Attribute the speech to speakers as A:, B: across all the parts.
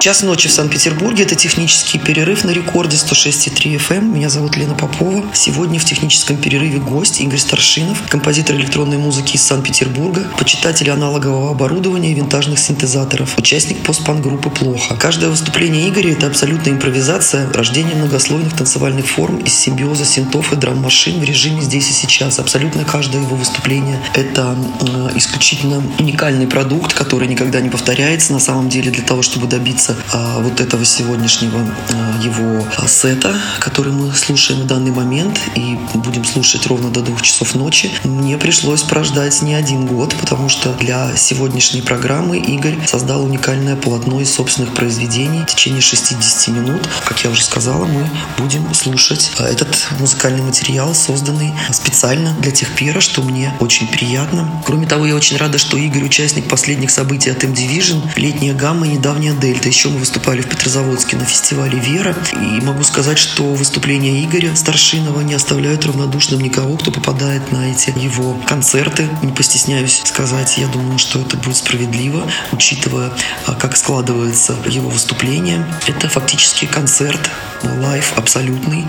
A: Час ночи в Санкт-Петербурге. Это технический перерыв на рекорде 106,3 FM. Эм. Меня зовут Лена Попова. Сегодня в техническом перерыве гость Игорь Старшинов, композитор электронной музыки из Санкт-Петербурга, почитатель аналогового оборудования и винтажных синтезаторов, участник постпан-группы «Плохо». Каждое выступление Игоря – это абсолютная импровизация, рождение многослойных танцевальных форм из симбиоза синтов и драм-машин в режиме здесь и сейчас. Абсолютно каждое его выступление – это э, исключительно уникальный продукт, который никогда не повторяется на самом деле для того, чтобы добиться касается а, вот этого сегодняшнего а, его а, сета, который мы слушаем в данный момент и будем слушать ровно до двух часов ночи, мне пришлось прождать не один год, потому что для сегодняшней программы Игорь создал уникальное полотно из собственных произведений в течение 60 минут. Как я уже сказала, мы будем слушать этот музыкальный материал, созданный специально для тех пера, что мне очень приятно. Кроме того, я очень рада, что Игорь участник последних событий от M-Division, летняя гамма и недавняя дельта. Еще мы выступали в Петрозаводске на фестивале «Вера». И могу сказать, что выступления Игоря Старшинова не оставляют равнодушным никого, кто попадает на эти его концерты. Не постесняюсь сказать, я думаю, что это будет справедливо, учитывая, а, как складывается его выступление. Это фактически концерт, live абсолютный.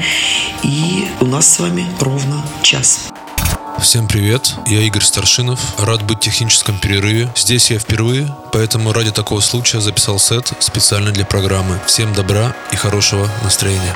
A: И у нас с вами ровно час.
B: Всем привет, я Игорь Старшинов, рад быть в техническом перерыве. Здесь я впервые, поэтому ради такого случая записал сет специально для программы. Всем добра и хорошего настроения.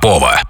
C: Попова.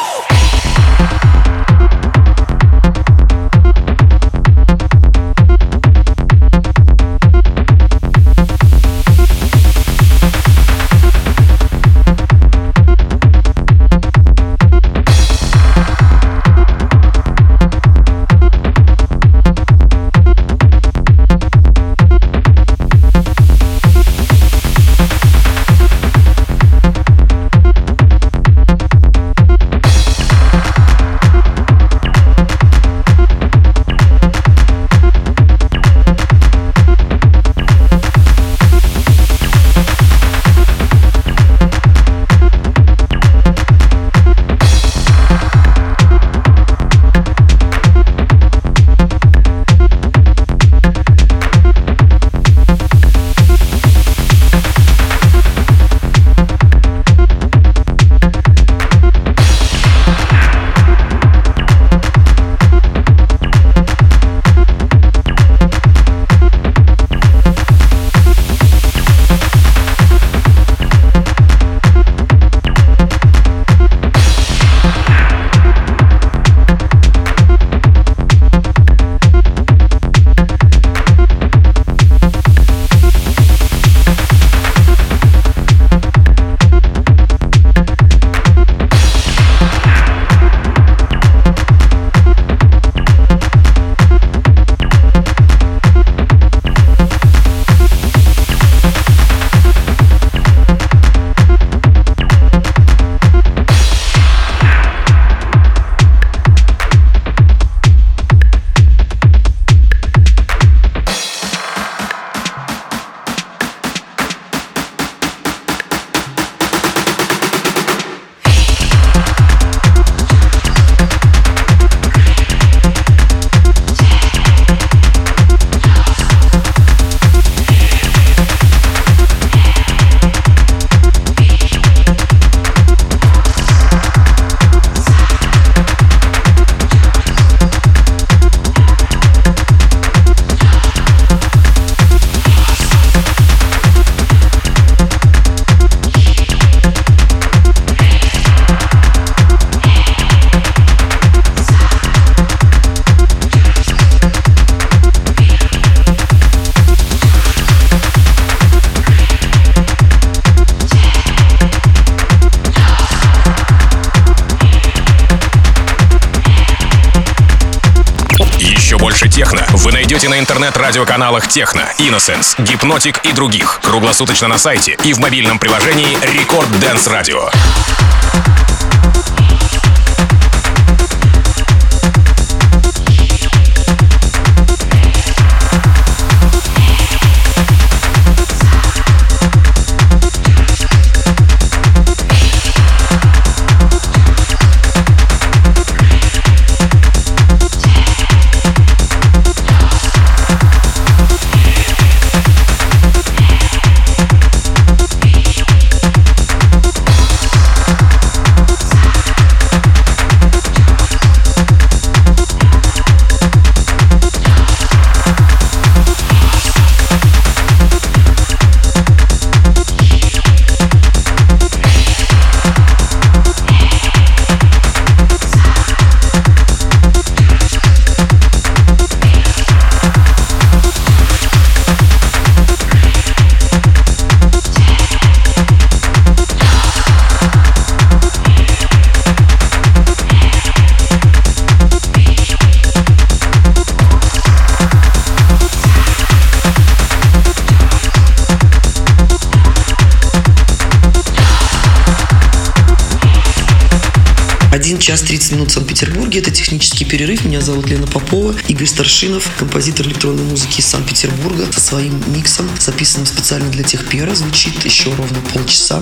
C: Интернет-радиоканалах Техно, Innocence, Hypnotic и других. Круглосуточно на сайте и в мобильном приложении Record Dance Radio.
A: Час 30 минут в Санкт-Петербурге. Это технический перерыв. Меня зовут Лена Попова. Игорь Старшинов, композитор электронной музыки из Санкт-Петербурга, со своим миксом, записанным специально для тех пера, звучит еще ровно полчаса.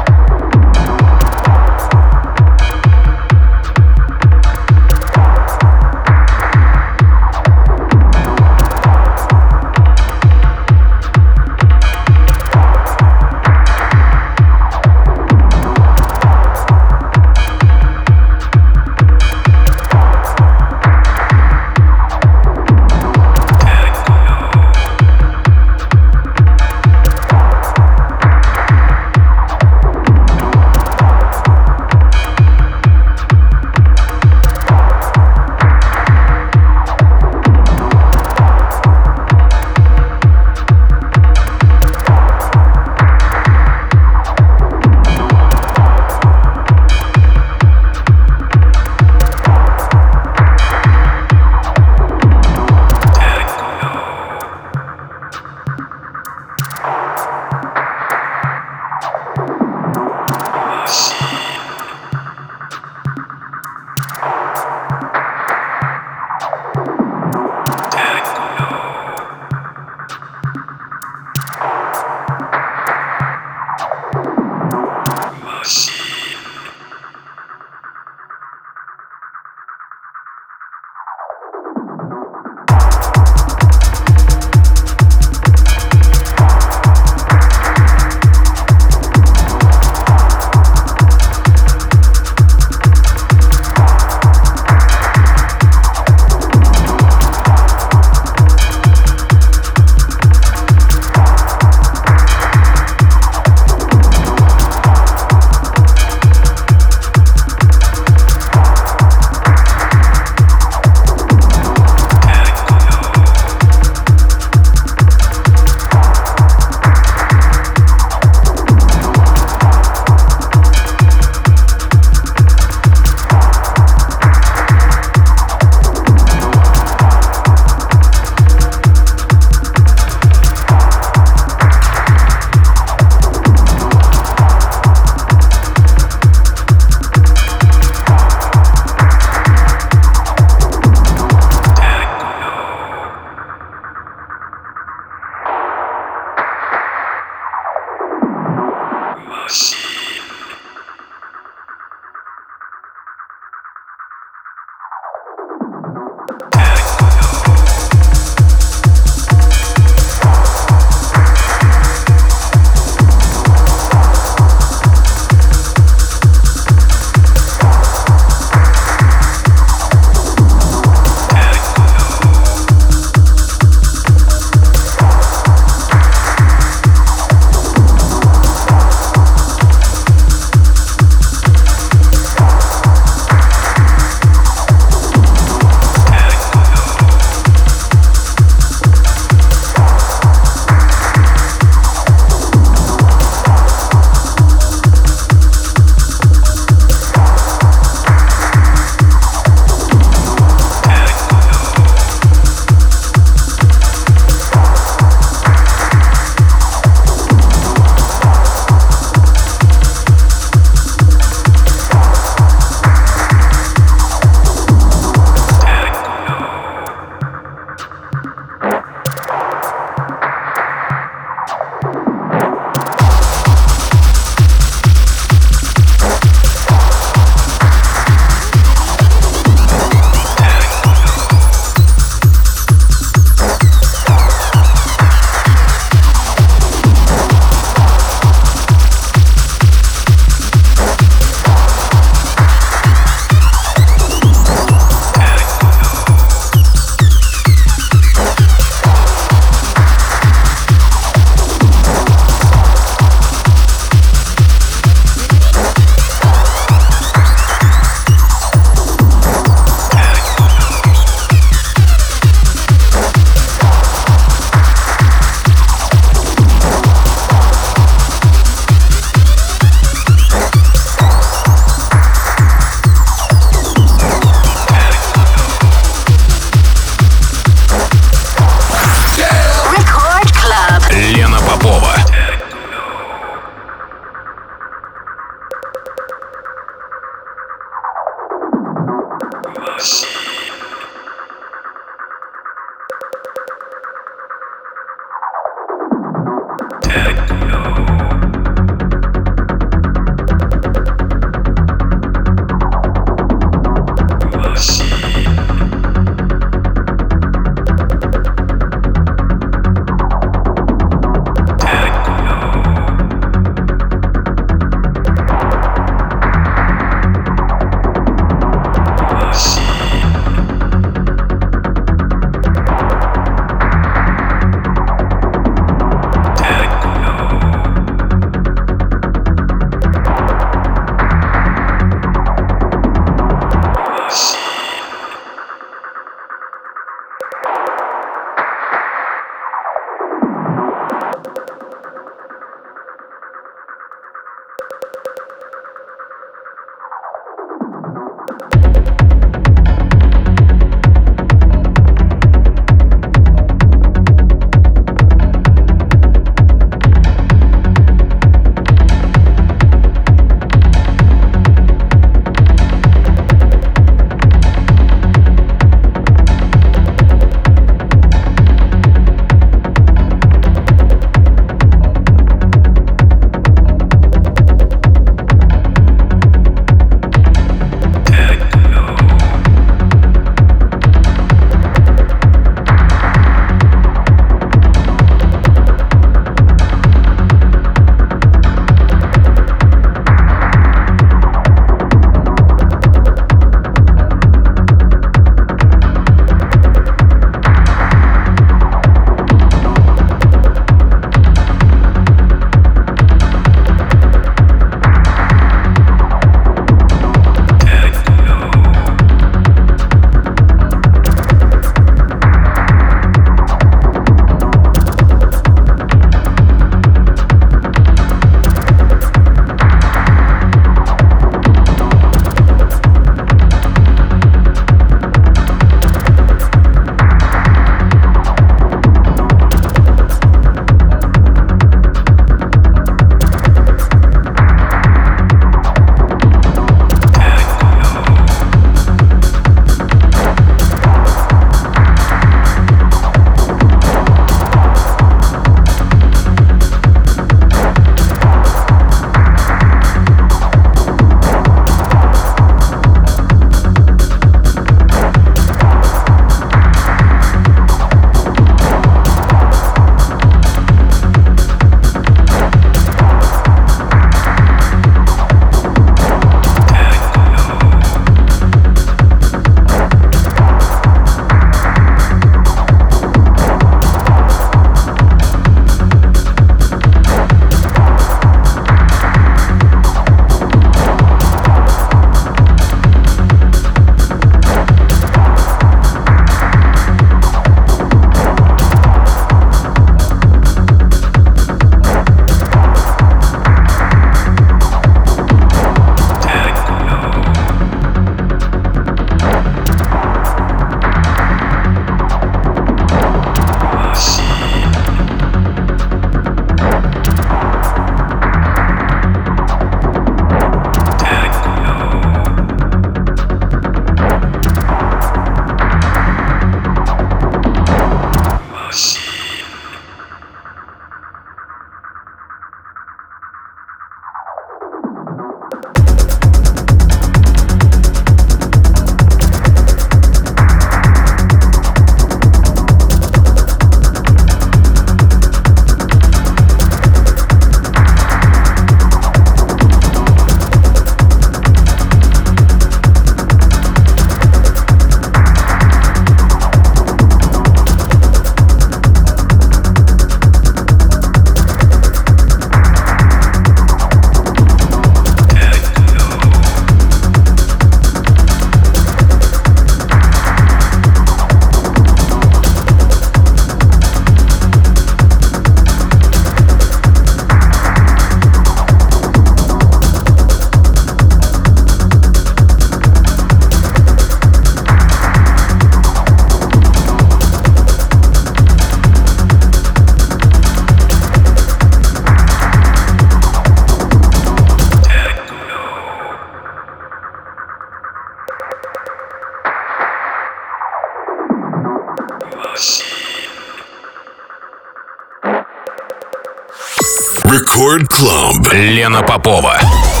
C: Record Club. Лена Попова.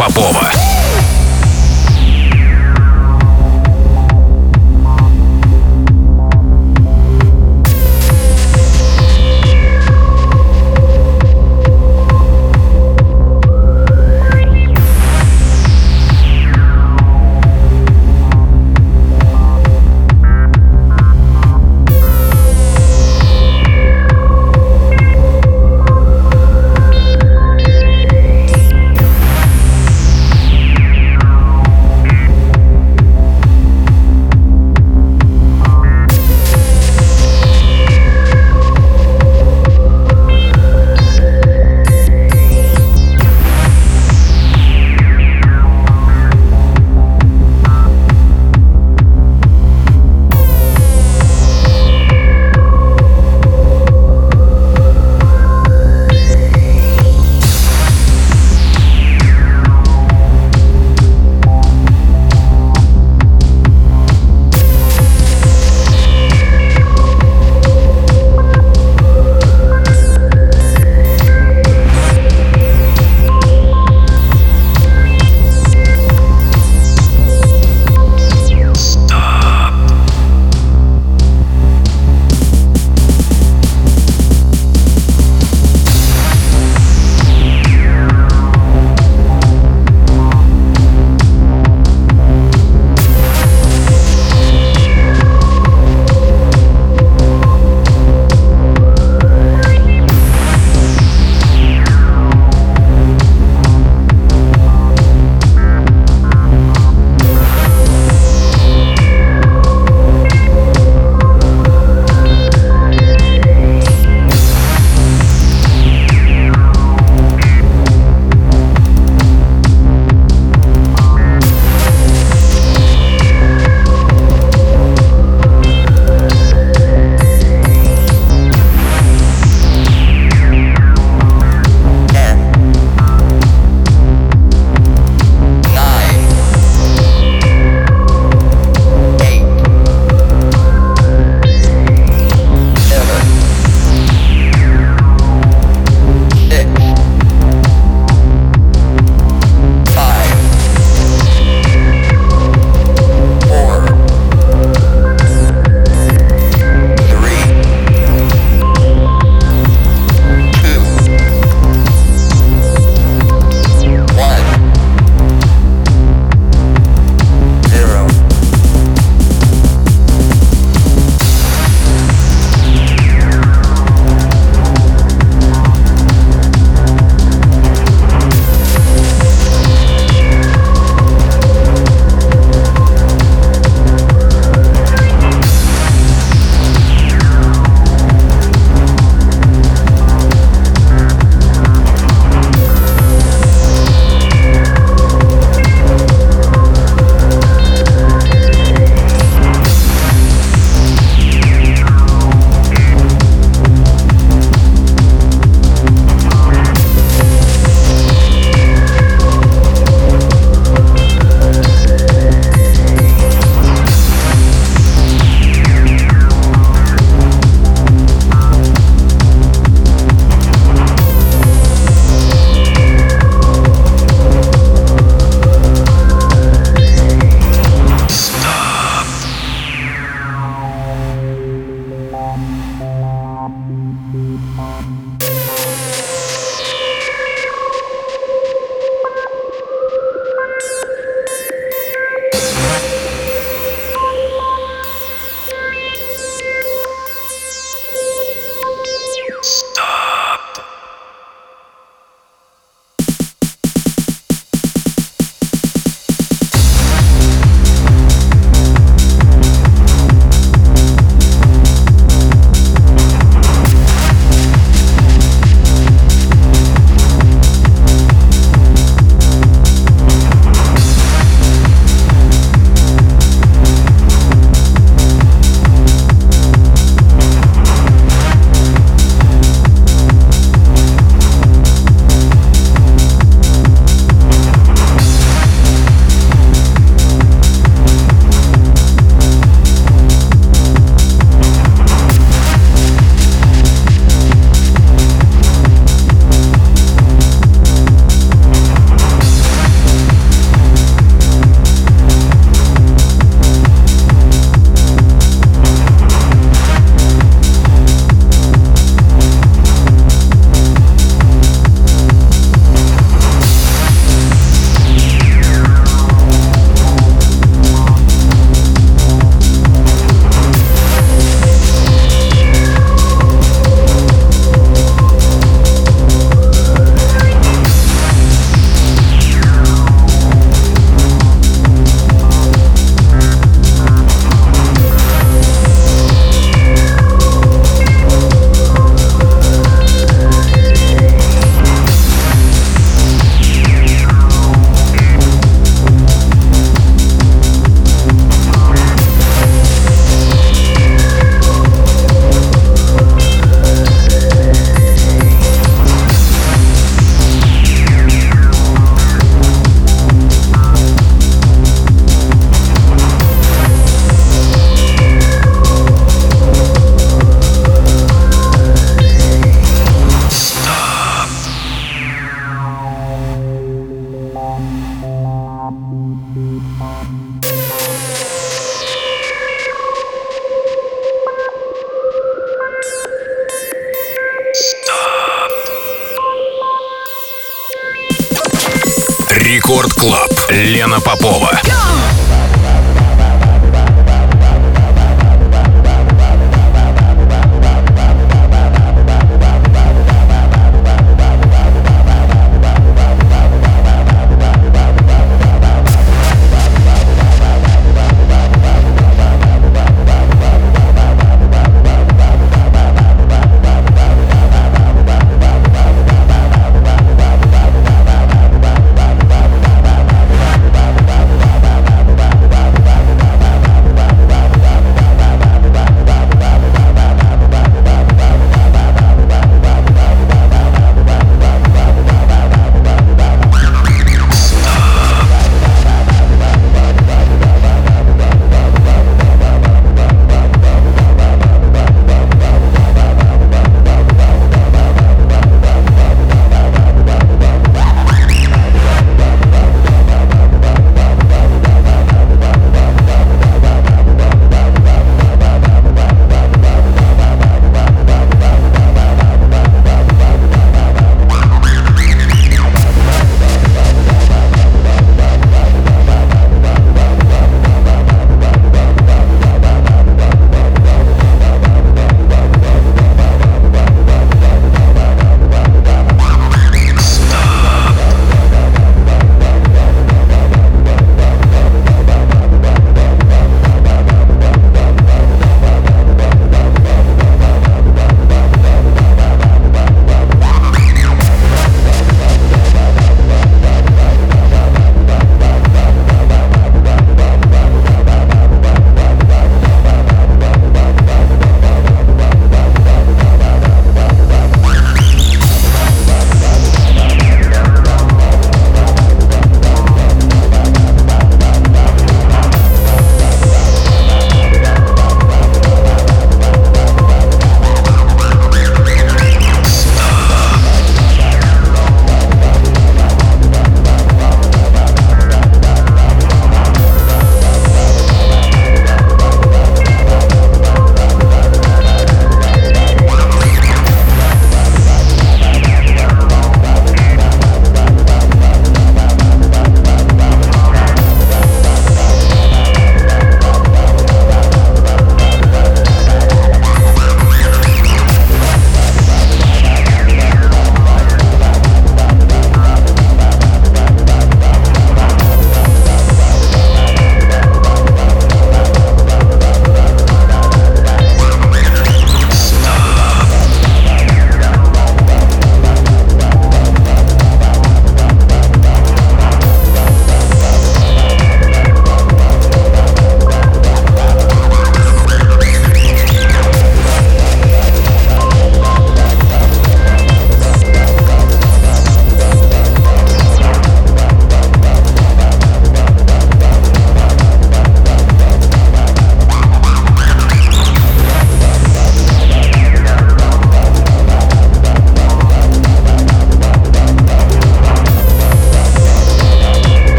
C: Попова.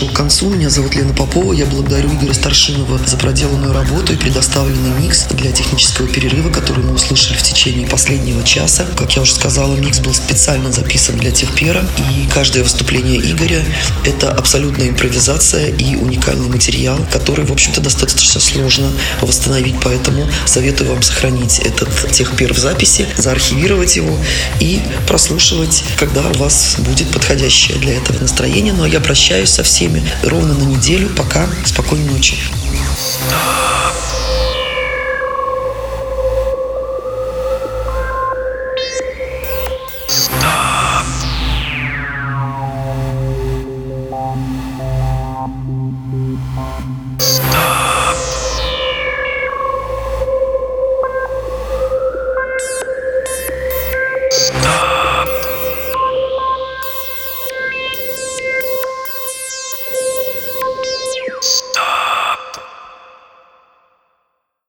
A: Подошел к концу. Меня зовут Лена Попова. Я благодарю Игоря Старшинова за проделанную работу и предоставленный микс для технического перерыва, который мы услышали в течение последнего часа. Как я уже сказала, микс был специально записан для Техпера. И каждое выступление Игоря – это абсолютная импровизация и уникальный материал, который, в общем-то, достаточно сложно восстановить. Поэтому советую вам сохранить этот Техпер в записи, заархивировать его и прослушивать, когда у вас будет подходящее для этого настроение. Ну а я прощаюсь со всеми ровно на неделю. Пока. Спокойной ночи.